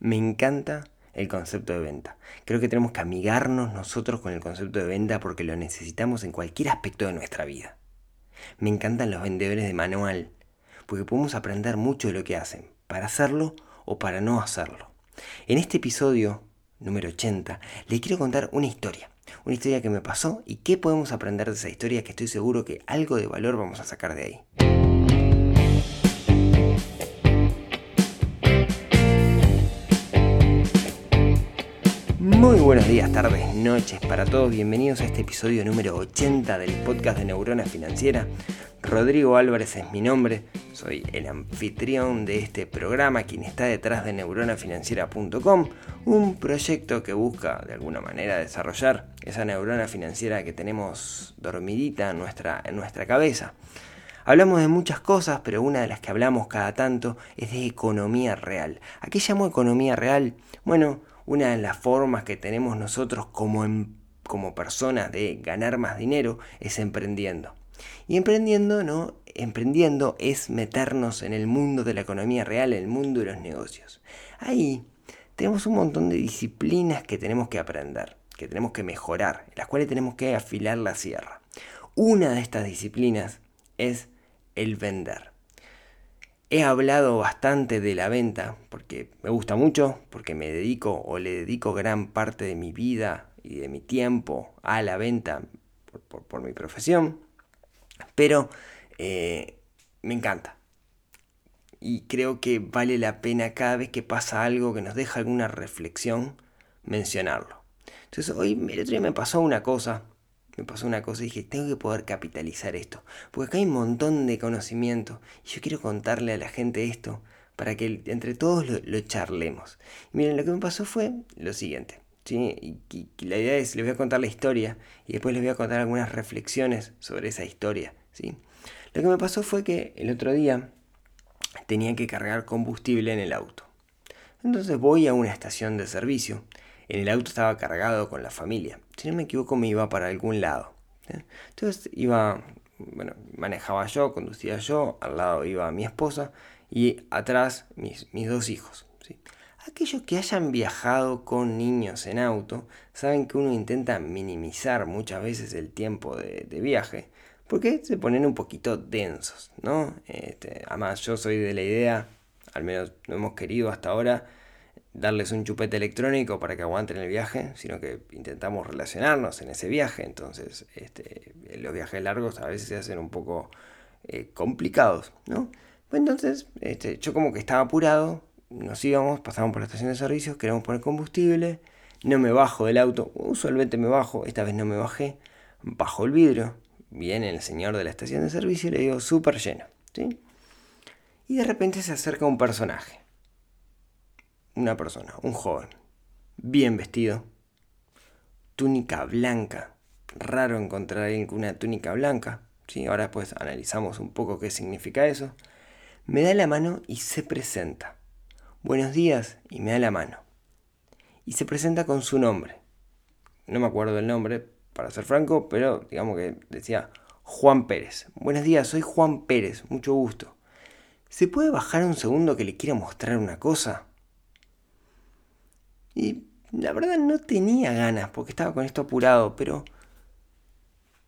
Me encanta el concepto de venta. Creo que tenemos que amigarnos nosotros con el concepto de venta porque lo necesitamos en cualquier aspecto de nuestra vida. Me encantan los vendedores de manual, porque podemos aprender mucho de lo que hacen, para hacerlo o para no hacerlo. En este episodio número 80 les quiero contar una historia, una historia que me pasó y qué podemos aprender de esa historia que estoy seguro que algo de valor vamos a sacar de ahí. Muy buenos días, tardes, noches para todos. Bienvenidos a este episodio número 80 del podcast de Neurona Financiera. Rodrigo Álvarez es mi nombre, soy el anfitrión de este programa, quien está detrás de neuronafinanciera.com, un proyecto que busca de alguna manera desarrollar esa neurona financiera que tenemos dormidita en nuestra, en nuestra cabeza. Hablamos de muchas cosas, pero una de las que hablamos cada tanto es de economía real. ¿A qué llamo economía real? Bueno, una de las formas que tenemos nosotros como, em, como personas de ganar más dinero es emprendiendo. Y emprendiendo, ¿no? Emprendiendo es meternos en el mundo de la economía real, en el mundo de los negocios. Ahí tenemos un montón de disciplinas que tenemos que aprender, que tenemos que mejorar, en las cuales tenemos que afilar la sierra. Una de estas disciplinas es el vender. He hablado bastante de la venta porque me gusta mucho, porque me dedico o le dedico gran parte de mi vida y de mi tiempo a la venta por, mi profesión, pero eh, me encanta. Y creo que vale la pena cada vez que pasa algo que nos deja alguna reflexión mencionarlo. Entonces hoy el otro día me pasó una cosa me pasó una cosa y dije, tengo que poder capitalizar esto. Porque acá hay un montón de conocimiento y yo quiero contarle a la gente esto para que entre todos lo, charlemos. Y miren, lo que me pasó fue lo siguiente. ¿sí? Y, la idea es, les voy a contar la historia y después les voy a contar algunas reflexiones sobre esa historia. ¿sí? Lo que me pasó fue que el otro día tenía que cargar combustible en el auto. Entonces voy a una estación de servicio en el auto estaba cargado con la familia. Si no me equivoco, me iba para algún lado. Entonces iba, bueno, manejaba yo, conducía yo, al lado iba mi esposa y atrás mis, mis dos hijos. Aquellos que hayan viajado con niños en auto saben que uno intenta minimizar muchas veces el tiempo de, viaje porque se ponen un poquito densos, ¿no? Este, además, yo soy de la idea, al menos lo hemos querido hasta ahora, darles un chupete electrónico para que aguanten el viaje, sino que intentamos relacionarnos en ese viaje. Entonces, este, los viajes largos a veces se hacen un poco eh, complicados, ¿no? Pues entonces, este, yo como que estaba apurado, nos íbamos, pasamos por la estación de servicios, queremos poner combustible, no me bajo del auto, usualmente me bajo, esta vez no me bajé, bajo el vidrio, viene el señor de la estación de servicio y le digo, súper lleno, ¿sí? Y de repente se acerca un personaje una persona, un joven, bien vestido, túnica blanca. Raro encontrar alguien con una túnica blanca. ¿sí? Ahora pues analizamos un poco qué significa eso. Me da la mano y se presenta. Buenos días y me da la mano. Y se presenta con su nombre. No me acuerdo del nombre, para ser franco, pero digamos que decía Juan Pérez. Buenos días, soy Juan Pérez, mucho gusto. ¿Se puede bajar un segundo que le quiera mostrar una cosa? Y la verdad no tenía ganas porque estaba con esto apurado, pero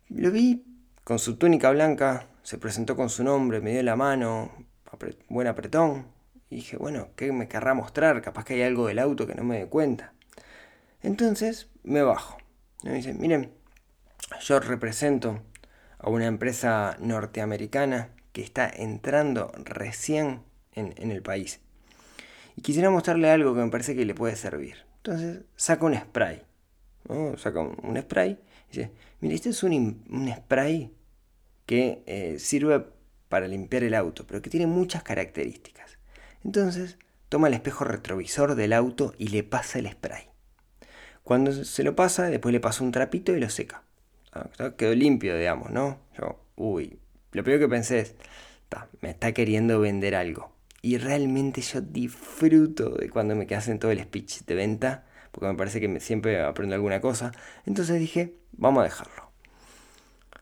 lo vi con su túnica blanca, se presentó con su nombre, me dio la mano, buen apretón. Y dije, bueno, ¿qué me querrá mostrar? Capaz que hay algo del auto que no me dé cuenta. Entonces me bajo. Me dice, miren, yo represento a una empresa norteamericana que está entrando recién en, en el país. Y quisiera mostrarle algo que me parece que le puede servir. Entonces saca un spray. Saca un, spray y dice, mire, este es un, spray que eh, sirve para limpiar el auto, pero que tiene muchas características. Entonces toma el espejo retrovisor del auto y le pasa el spray. Cuando se lo pasa, después le pasa un trapito y lo seca. Ah, quedó limpio, digamos, ¿no? Yo, uy, lo primero que pensé es, me está queriendo vender algo. Y realmente yo disfruto de cuando me hacen todo el speech de venta, porque me parece que siempre aprendo alguna cosa. Entonces dije, vamos a dejarlo.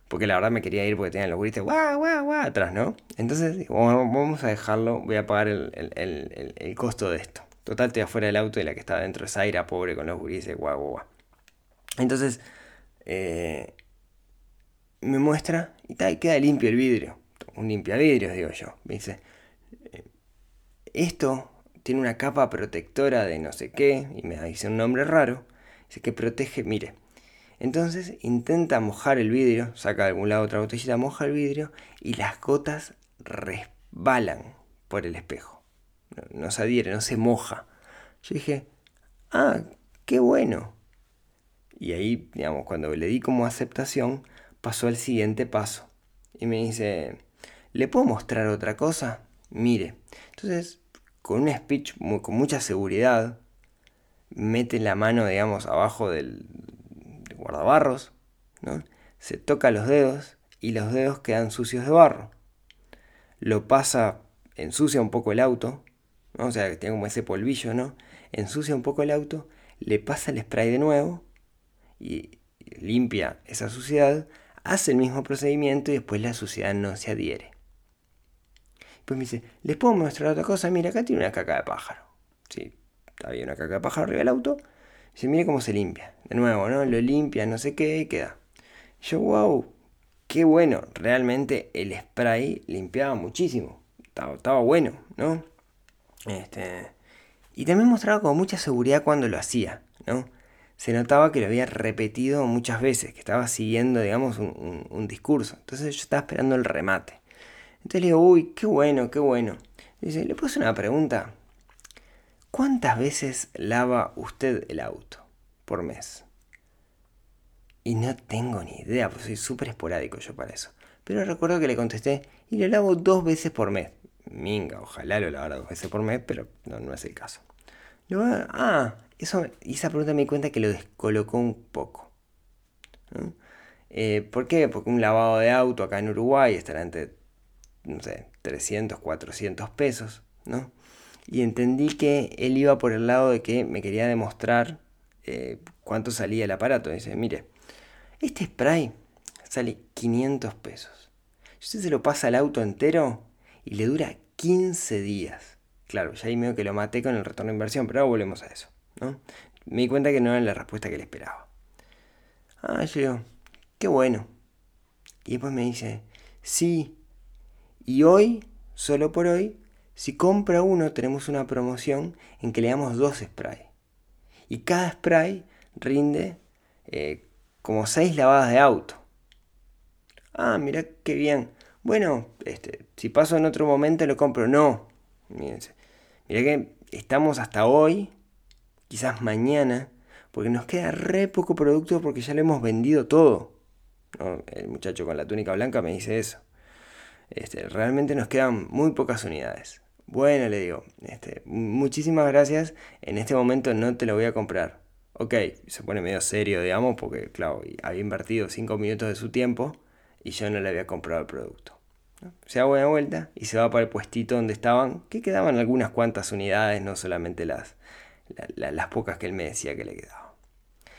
Porque la verdad me quería ir porque tenían los gritos guau, guau, guau atrás, ¿no? Entonces vamos a dejarlo, voy a pagar el, costo de esto. Total, estoy afuera del auto y la que está dentro es Aira, pobre con los gurises, guau, guau, guau. Entonces, eh, me muestra y, queda limpio el vidrio. Un limpia vidrio, digo yo. Me dice, eh, esto tiene una capa protectora de no sé qué, y me dice un nombre raro. Dice que protege, mire. Entonces intenta mojar el vidrio, saca de algún lado otra botellita, moja el vidrio y las gotas resbalan por el espejo. No, se adhiere, no se moja. Yo dije, ah, qué bueno. Y ahí, digamos, cuando le di como aceptación, pasó al siguiente paso. Y me dice, ¿le puedo mostrar otra cosa? Mire. Entonces, con un speech con mucha seguridad, mete la mano, digamos, abajo del, guardabarros, ¿no? se toca los dedos y los dedos quedan sucios de barro. Lo pasa, ensucia un poco el auto, ¿no? o sea, tiene como ese polvillo, ¿no? Ensucia un poco el auto, le pasa el spray de nuevo y limpia esa suciedad, hace el mismo procedimiento y después la suciedad no se adhiere. Pues me dice, ¿les puedo mostrar otra cosa? Mira, acá tiene una caca de pájaro. Sí, había una caca de pájaro arriba del auto. Dice, mire cómo se limpia. De nuevo, ¿no? Lo limpia, no sé qué, y queda. Yo, wow, qué bueno. Realmente el spray limpiaba muchísimo. Estaba, estaba bueno, ¿no? Este, y también mostraba con mucha seguridad cuando lo hacía, ¿no? se notaba que lo había repetido muchas veces, que estaba siguiendo, digamos, un, discurso. Entonces yo estaba esperando el remate. Entonces le digo, uy, qué bueno, qué bueno. Dice, le puse una pregunta. ¿Cuántas veces lava usted el auto por mes? Y no tengo ni idea, pues soy súper esporádico yo para eso. Pero recuerdo que le contesté, y lo lavo dos veces por mes. Minga, ojalá lo lavara dos veces por mes, pero no, no es el caso. ah, eso, y esa pregunta me di cuenta que lo descolocó un poco. Eh, ¿Por qué? Porque un lavado de auto acá en Uruguay estará entre, no sé, 300, 400 pesos, ¿no? Y entendí que él iba por el lado de que me quería demostrar eh, cuánto salía el aparato. Dice, mire, este spray sale 500 pesos. Usted se lo pasa al auto entero y le dura 15 días. Claro, ya ahí medio que lo maté con el retorno de inversión, pero ahora volvemos a eso. Me di cuenta que no era la respuesta que le esperaba. Ah, yo digo, qué bueno. Y después me dice, sí, y hoy, solo por hoy, si compra uno tenemos una promoción en que le damos dos sprays. Y cada spray rinde eh, como seis lavadas de auto. Ah, mira qué bien. Bueno, este, si paso en otro momento lo compro. No. Mírense. Mira que estamos hasta hoy quizás mañana, porque nos queda re poco producto porque ya lo hemos vendido todo. El muchacho con la túnica blanca me dice eso. Este, realmente nos quedan muy pocas unidades. Bueno, le digo, este, muchísimas gracias. En este momento no te lo voy a comprar. Ok, se pone medio serio, digamos, porque, claro, había invertido 5 minutos de su tiempo y yo no le había comprado el producto. Se da buena vuelta y se va para el puestito donde estaban, que quedaban algunas cuantas unidades, no solamente las, las pocas que él me decía que le quedaban.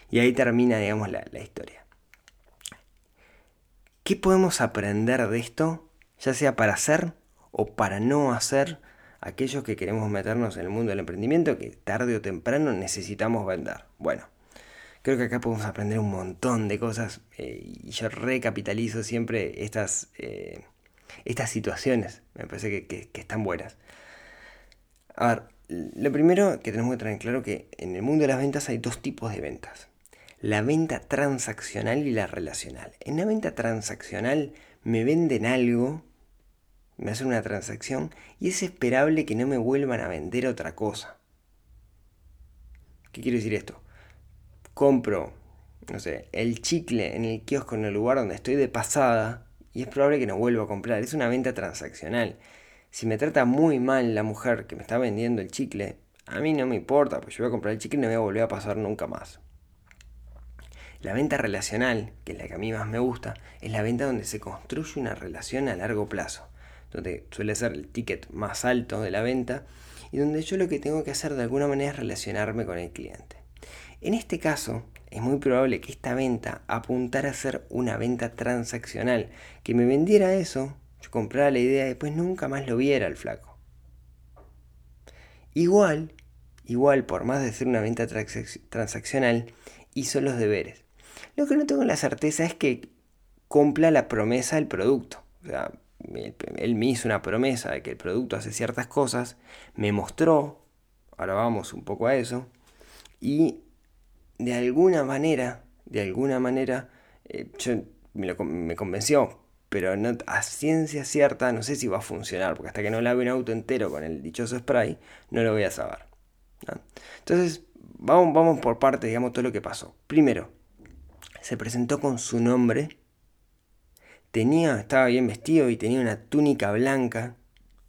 Y ahí termina, digamos, la, historia. ¿Qué podemos aprender de esto? Ya sea para hacer o para no hacer aquellos que queremos meternos en el mundo del emprendimiento que tarde o temprano necesitamos vender. Bueno, creo que acá podemos aprender un montón de cosas eh, y yo recapitalizo siempre estas, eh, estas situaciones. Me parece que, están buenas. A ver, lo primero que tenemos que tener claro que en el mundo de las ventas hay dos tipos de ventas. La venta transaccional y la relacional. En la venta transaccional me venden algo, me hacen una transacción y es esperable que no me vuelvan a vender otra cosa. ¿Qué quiere decir esto? Compro, no sé, el chicle en el kiosco en el lugar donde estoy de pasada y es probable que no vuelva a comprar. Es una venta transaccional. Si me trata muy mal la mujer que me está vendiendo el chicle, a mí no me importa, pues yo voy a comprar el chicle y no voy a volver a pasar nunca más. La venta relacional, que es la que a mí más me gusta, es la venta donde se construye una relación a largo plazo, donde suele ser el ticket más alto de la venta y donde yo lo que tengo que hacer de alguna manera es relacionarme con el cliente. En este caso, es muy probable que esta venta apuntara a ser una venta transaccional, que me vendiera eso yo compraba la idea y después nunca más lo viera el flaco. Igual, igual, por más de ser una venta transaccional, hizo los deberes. Lo que no tengo la certeza es que cumpla la promesa del producto. O sea, él me hizo una promesa de que el producto hace ciertas cosas, me mostró, ahora vamos un poco a eso, y de alguna manera, de alguna manera, eh, me, me, convenció, pero no, a ciencia cierta no sé si va a funcionar, porque hasta que no lave un auto entero con el dichoso spray, no lo voy a saber. Entonces, vamos, vamos por parte, digamos, todo lo que pasó. Primero, se presentó con su nombre, tenía, estaba bien vestido y tenía una túnica blanca,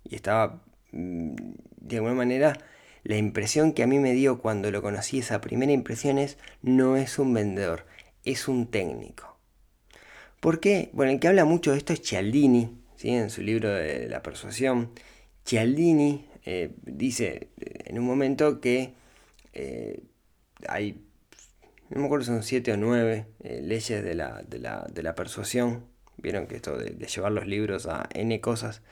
y estaba, mm, de alguna manera, la impresión que a mí me dio cuando lo conocí, esa primera impresión es, no es un vendedor, es un técnico. ¿Por qué? Bueno, el que habla mucho de esto es Cialdini, ¿sí? en su libro de la persuasión. Cialdini eh, dice eh, en un momento que eh, hay, no me acuerdo si son siete o nueve leyes de la, de, la, de la, persuasión. Vieron que esto de, llevar los libros a N cosas.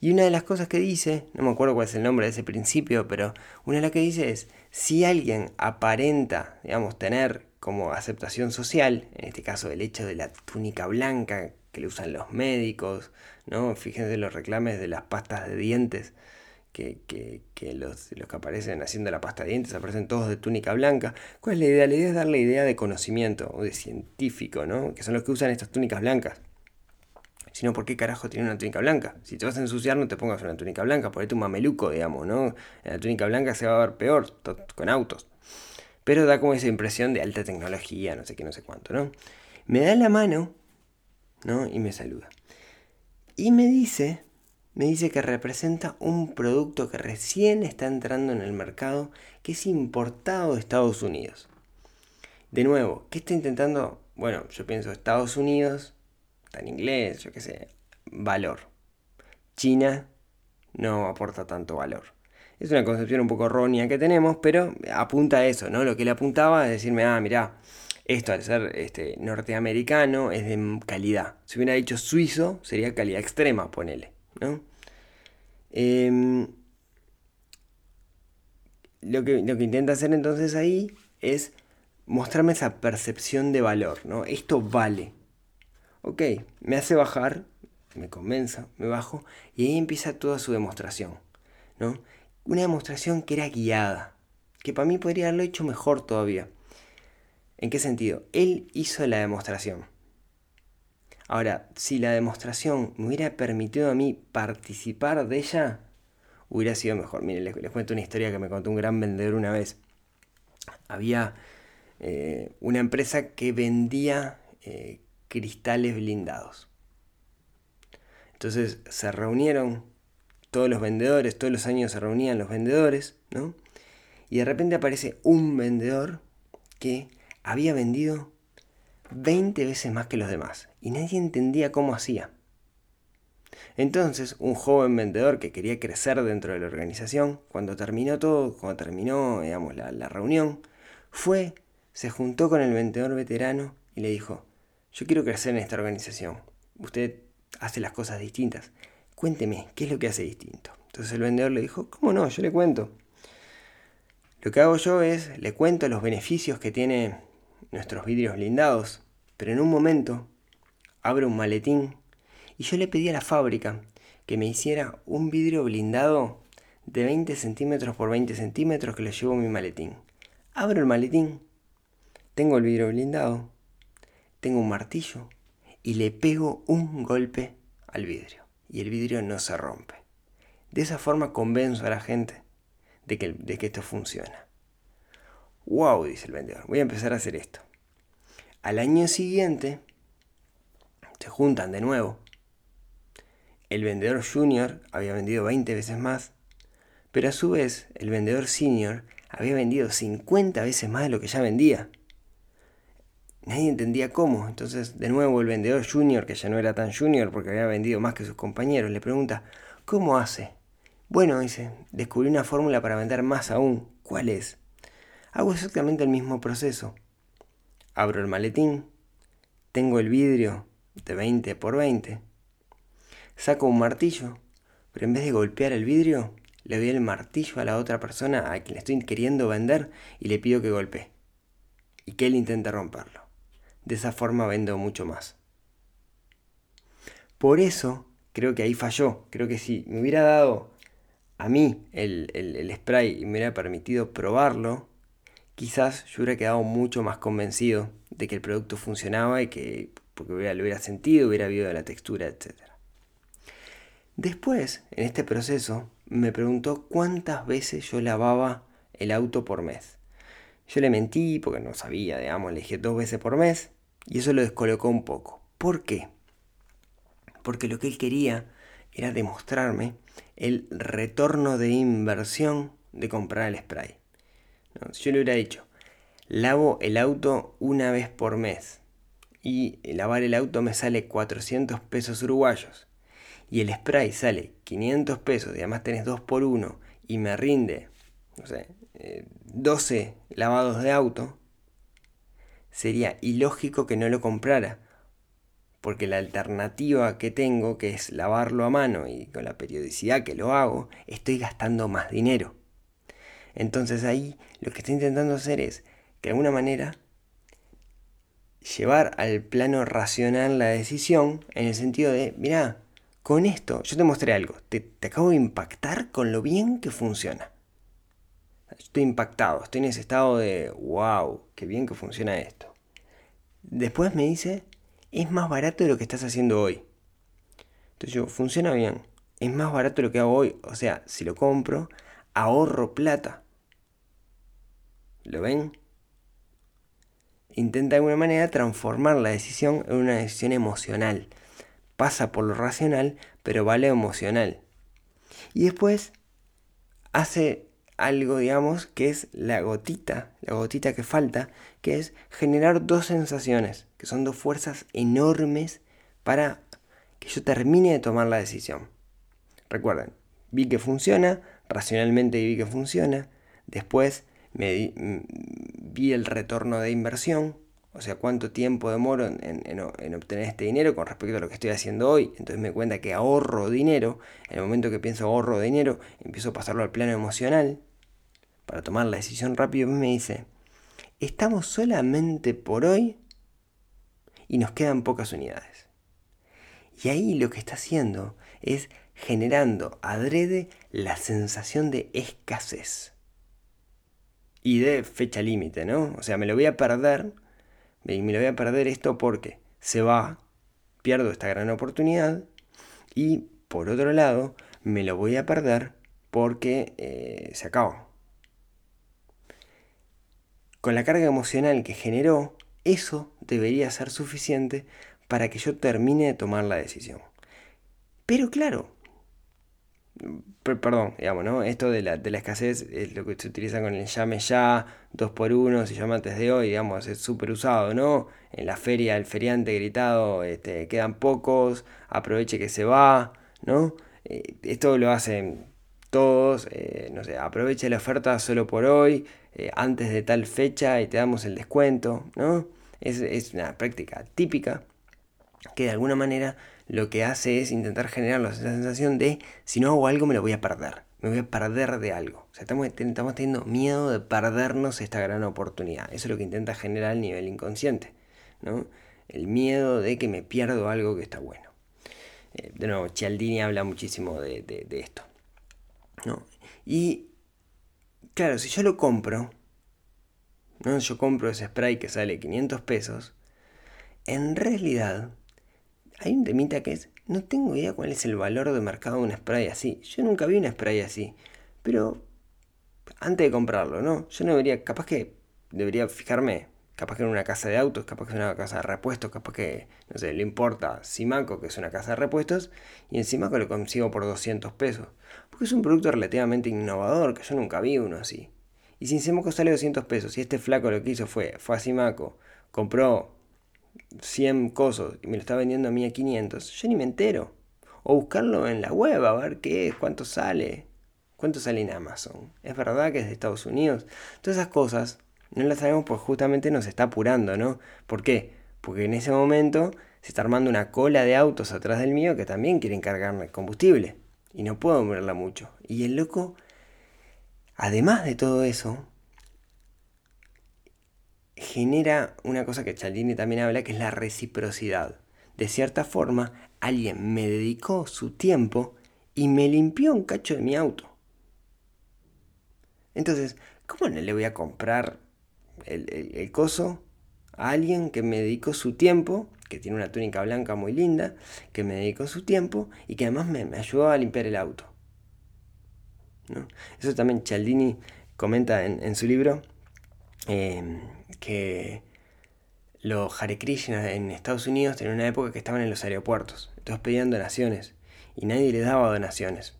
Y una de las cosas que dice, no me acuerdo cuál es el nombre de ese principio, pero una de las que dice es, si alguien aparenta, digamos, tener como aceptación social, en este caso el hecho de la túnica blanca que le usan los médicos, ¿no? Fíjense los reclames de las pastas de dientes, que, los, los, que aparecen haciendo la pasta de dientes aparecen todos de túnica blanca. ¿Cuál es la idea? La idea es darle idea de conocimiento o de científico, ¿no? Que son los que usan estas túnicas blancas. Si no, ¿por qué carajo tiene una túnica blanca? Si te vas a ensuciar, no te pongas una túnica blanca, ponete un mameluco, digamos, ¿no? La túnica blanca se va a ver peor con autos. Pero da como esa impresión de alta tecnología, no sé qué, no sé cuánto, ¿no? Me da la mano, ¿no? Y me saluda. Y me dice, me dice que representa un producto que recién está entrando en el mercado, que es importado de Estados Unidos. De nuevo, ¿qué está intentando? Bueno, yo pienso Estados Unidos, en inglés, yo qué sé, valor. China no aporta tanto valor. Es una concepción un poco errónea que tenemos, pero apunta a eso, ¿no? Lo que le apuntaba es decirme, ah, mirá, esto al ser este, norteamericano es de calidad. Si hubiera dicho suizo, sería calidad extrema, ponele, ¿no? Em, lo, que, lo que intenta hacer entonces ahí es mostrarme esa percepción de valor, ¿no? Esto vale, Ok, me hace bajar, me convenza, me bajo, y ahí empieza toda su demostración, ¿no? Una demostración que era guiada, que para mí podría haberlo hecho mejor todavía. ¿En qué sentido? Él hizo la demostración. Ahora, si la demostración me hubiera permitido a mí participar de ella, hubiera sido mejor. Miren, les, cuento una historia que me contó un gran vendedor una vez. Había eh, una empresa que vendía eh, cristales blindados. Entonces se reunieron todos los vendedores, todos los años se reunían los vendedores, ¿no? Y de repente aparece un vendedor que había vendido 20 veces más que los demás y nadie entendía cómo hacía. Entonces, un joven vendedor que quería crecer dentro de la organización, cuando terminó todo, cuando terminó, digamos, la, la reunión, fue, se juntó con el vendedor veterano y le dijo, yo quiero crecer en esta organización. Usted hace las cosas distintas. Cuénteme, ¿qué es lo que hace distinto? Entonces el vendedor le dijo, ¿cómo no? Yo le cuento. Lo que hago yo es, le cuento los beneficios que tiene nuestros vidrios blindados, pero en un momento abro un maletín y yo le pedí a la fábrica que me hiciera un vidrio blindado de 20 centímetros por 20 centímetros que le llevo mi maletín. Abro el maletín, tengo el vidrio blindado, tengo un martillo y le pego un golpe al vidrio y el vidrio no se rompe. De esa forma convenzo a la gente de que, de que esto funciona. ¡Wow! dice el vendedor, voy a empezar a hacer esto. Al año siguiente se juntan de nuevo. El vendedor junior había vendido 20 veces más, pero a su vez el vendedor senior había vendido 50 veces más de lo que ya vendía. Nadie entendía cómo. Entonces, de nuevo, el vendedor junior, que ya no era tan junior porque había vendido más que sus compañeros, le pregunta, ¿cómo hace? Bueno, dice, descubrí una fórmula para vender más aún. ¿Cuál es? Hago exactamente el mismo proceso. Abro el maletín, tengo el vidrio de 20 por 20, saco un martillo, pero en vez de golpear el vidrio, le doy el martillo a la otra persona a quien le estoy queriendo vender y le pido que golpee. Y que él intente romperlo. De esa forma vendo mucho más. Por eso creo que ahí falló. Creo que si me hubiera dado a mí el, spray y me hubiera permitido probarlo, quizás yo hubiera quedado mucho más convencido de que el producto funcionaba y que porque lo hubiera sentido, hubiera habido la textura, etc. Después, en este proceso, me preguntó cuántas veces yo lavaba el auto por mes. Yo le mentí porque no sabía, digamos, le dije dos veces por mes y eso lo descolocó un poco. ¿Por qué? Porque lo que él quería era demostrarme el retorno de inversión de comprar el spray. Si yo le hubiera dicho, lavo el auto una vez por mes y lavar el auto me sale 400 pesos uruguayos y el spray sale 500 pesos y además tenés 2 por 1 y me rinde, no sé, 12 eh, lavados de auto, sería ilógico que no lo comprara. Porque la alternativa que tengo, que es lavarlo a mano y con la periodicidad que lo hago, estoy gastando más dinero. Entonces ahí lo que estoy intentando hacer es, que de alguna manera, llevar al plano racional la decisión en el sentido de, mira, con esto, yo te mostré algo, te, acabo de impactar con lo bien que funciona. Estoy impactado, estoy en ese estado de, wow, qué bien que funciona esto. Después me dice, es más barato de lo que estás haciendo hoy. Entonces yo, funciona bien, es más barato de lo que hago hoy. O sea, si lo compro, ahorro plata. ¿Lo ven? Intenta de alguna manera transformar la decisión en una decisión emocional pasa por lo racional, pero vale emocional. Y después hace algo, digamos, que es la gotita, la gotita que falta, que es generar dos sensaciones, que son dos fuerzas enormes para que yo termine de tomar la decisión. Recuerden, vi que funciona, racionalmente vi que funciona, después me mm, vi el retorno de inversión, o sea, cuánto tiempo demoro en, obtener este dinero con respecto a lo que estoy haciendo hoy. Entonces me cuenta que ahorro dinero. En el momento que pienso ahorro dinero, empiezo a pasarlo al plano emocional para tomar la decisión rápido. Y me dice, estamos solamente por hoy y nos quedan pocas unidades. Y ahí lo que está haciendo es generando adrede la sensación de escasez. Y de fecha límite, ¿no? O sea, me lo voy a perder y me lo voy a perder esto porque se va, pierdo esta gran oportunidad y por otro lado me lo voy a perder porque eh, se acabó. Con la carga emocional que generó, eso debería ser suficiente para que yo termine de tomar la decisión. Pero claro, perdón, digamos, ¿no? Esto de la, de la, escasez es lo que se utiliza con el llame ya, 2 por 1 se llama antes de hoy, digamos, es súper usado, ¿no? En la feria el feriante gritado, este, quedan pocos, aproveche que se va, ¿no? Eh, esto lo hacen todos, eh, no sé, aproveche la oferta solo por hoy, eh, antes de tal fecha y te damos el descuento, ¿no? Es, es una práctica típica que de alguna manera lo que hace es intentar generar la sensación de si no hago algo me lo voy a perder, me voy a perder de algo. Estamos, estamos teniendo miedo de perdernos esta gran oportunidad. Eso es lo que intenta generar el nivel inconsciente, ¿no? El miedo de que me pierdo algo que está bueno. Eh, de nuevo, Cialdini habla muchísimo de, de esto. ¿no? Y claro, si yo lo compro, ¿no? yo compro ese spray que sale 500 pesos, en realidad hay un temita que es, no tengo idea cuál es el valor de mercado de un spray así. Yo nunca vi un spray así. Pero antes de comprarlo, ¿no? Yo no debería, capaz que debería fijarme, capaz que en una casa de autos, capaz que en una casa de repuestos, capaz que, no sé, le importa Simaco, que es una casa de repuestos, y en Simaco lo consigo por 200 pesos. Porque es un producto relativamente innovador, que yo nunca vi uno así. Y si en Simaco sale 200 pesos, y este flaco lo que hizo fue, fue a Simaco, compró 100 cosos y me lo está vendiendo a mí a 500, yo ni me entero. O buscarlo en la web a ver qué es, cuánto sale. ¿Cuánto sale en Amazon? ¿Es verdad que es de Estados Unidos? Todas esas cosas no las sabemos porque justamente nos está apurando, ¿no? ¿Por qué? Porque en ese momento se está armando una cola de autos atrás del mío que también quieren cargarme combustible. y no puedo moverla mucho. Y el loco, además de todo eso, genera una cosa que Cialdini también habla, que es la reciprocidad. De cierta forma, alguien me dedicó su tiempo y me limpió un cacho de mi auto. Entonces, ¿cómo no le voy a comprar el, coso a alguien que me dedicó su tiempo, que tiene una túnica blanca muy linda, que me dedicó su tiempo y que además me, ayudó a limpiar el auto? Eso también Cialdini comenta en, su libro, em, que los Hare Krishna en Estados Unidos tenían una época que estaban en los aeropuertos, entonces pedían donaciones y nadie les daba donaciones.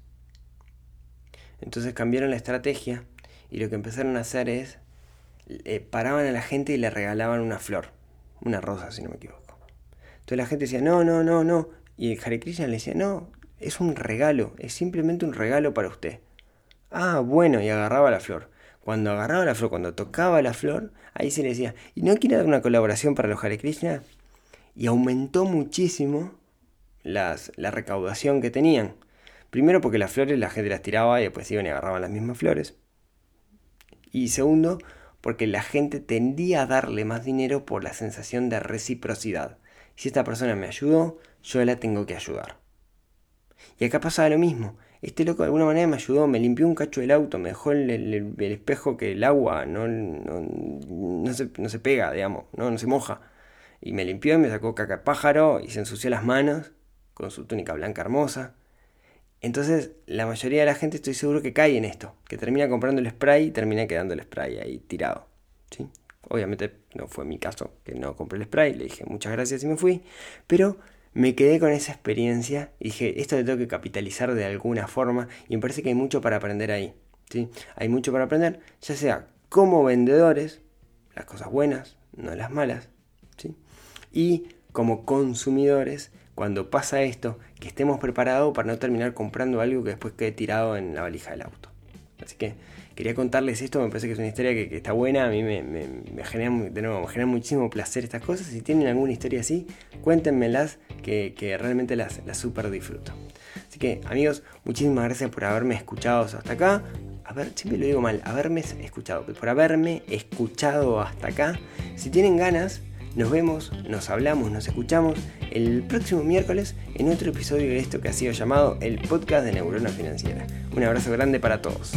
Entonces cambiaron la estrategia y lo que empezaron a hacer es eh, paraban a la gente y le regalaban una flor, una rosa si no me equivoco. Entonces la gente decía, no, no, no, no. Y el Hare Krishna le decía, no, es un regalo, es simplemente un regalo para usted. Ah, bueno, y agarraba la flor. Cuando agarraba la flor, cuando tocaba la flor, ahí se le decía, ¿y no quiere dar una colaboración para los Hare Krishna? Y aumentó muchísimo las, la recaudación que tenían. Primero porque las flores la gente las tiraba y después iban y agarraban las mismas flores. Y segundo, porque la gente tendía a darle más dinero por la sensación de reciprocidad. Si esta persona me ayudó, yo la tengo que ayudar. Y acá pasaba lo mismo. Este loco de alguna manera me ayudó, me limpió un cacho del auto, me dejó el, el, espejo que el agua no, no, se, pega, digamos, no, no se moja. Y me limpió y me sacó caca pájaro y se ensució las manos con su túnica blanca hermosa. Entonces, la mayoría de la gente estoy seguro que cae en esto, que termina comprando el spray y termina quedando el spray ahí tirado. ¿sí? Obviamente no fue mi caso, que no compré el spray, le dije muchas gracias y me fui, pero me quedé con esa experiencia y dije, esto lo tengo que capitalizar de alguna forma y me parece que hay mucho para aprender ahí. ¿sí? Hay mucho para aprender, ya sea como vendedores, las cosas buenas, no las malas, ¿sí? y como consumidores, cuando pasa esto, que estemos preparados para no terminar comprando algo que después quede tirado en la valija del auto. Así que quería contarles esto, me parece que es una historia que, está buena, a mí me, genera, de genera muchísimo placer estas cosas. Si tienen alguna historia así, cuéntenmelas, que, que realmente las, las super disfruto. Así que amigos, muchísimas gracias por haberme escuchado hasta acá. A ver, siempre lo digo mal, haberme escuchado, por haberme escuchado hasta acá. Si tienen ganas, nos vemos, nos hablamos, nos escuchamos el próximo miércoles en otro episodio de esto que ha sido llamado el podcast de Neurona Financiera. Un abrazo grande para todos.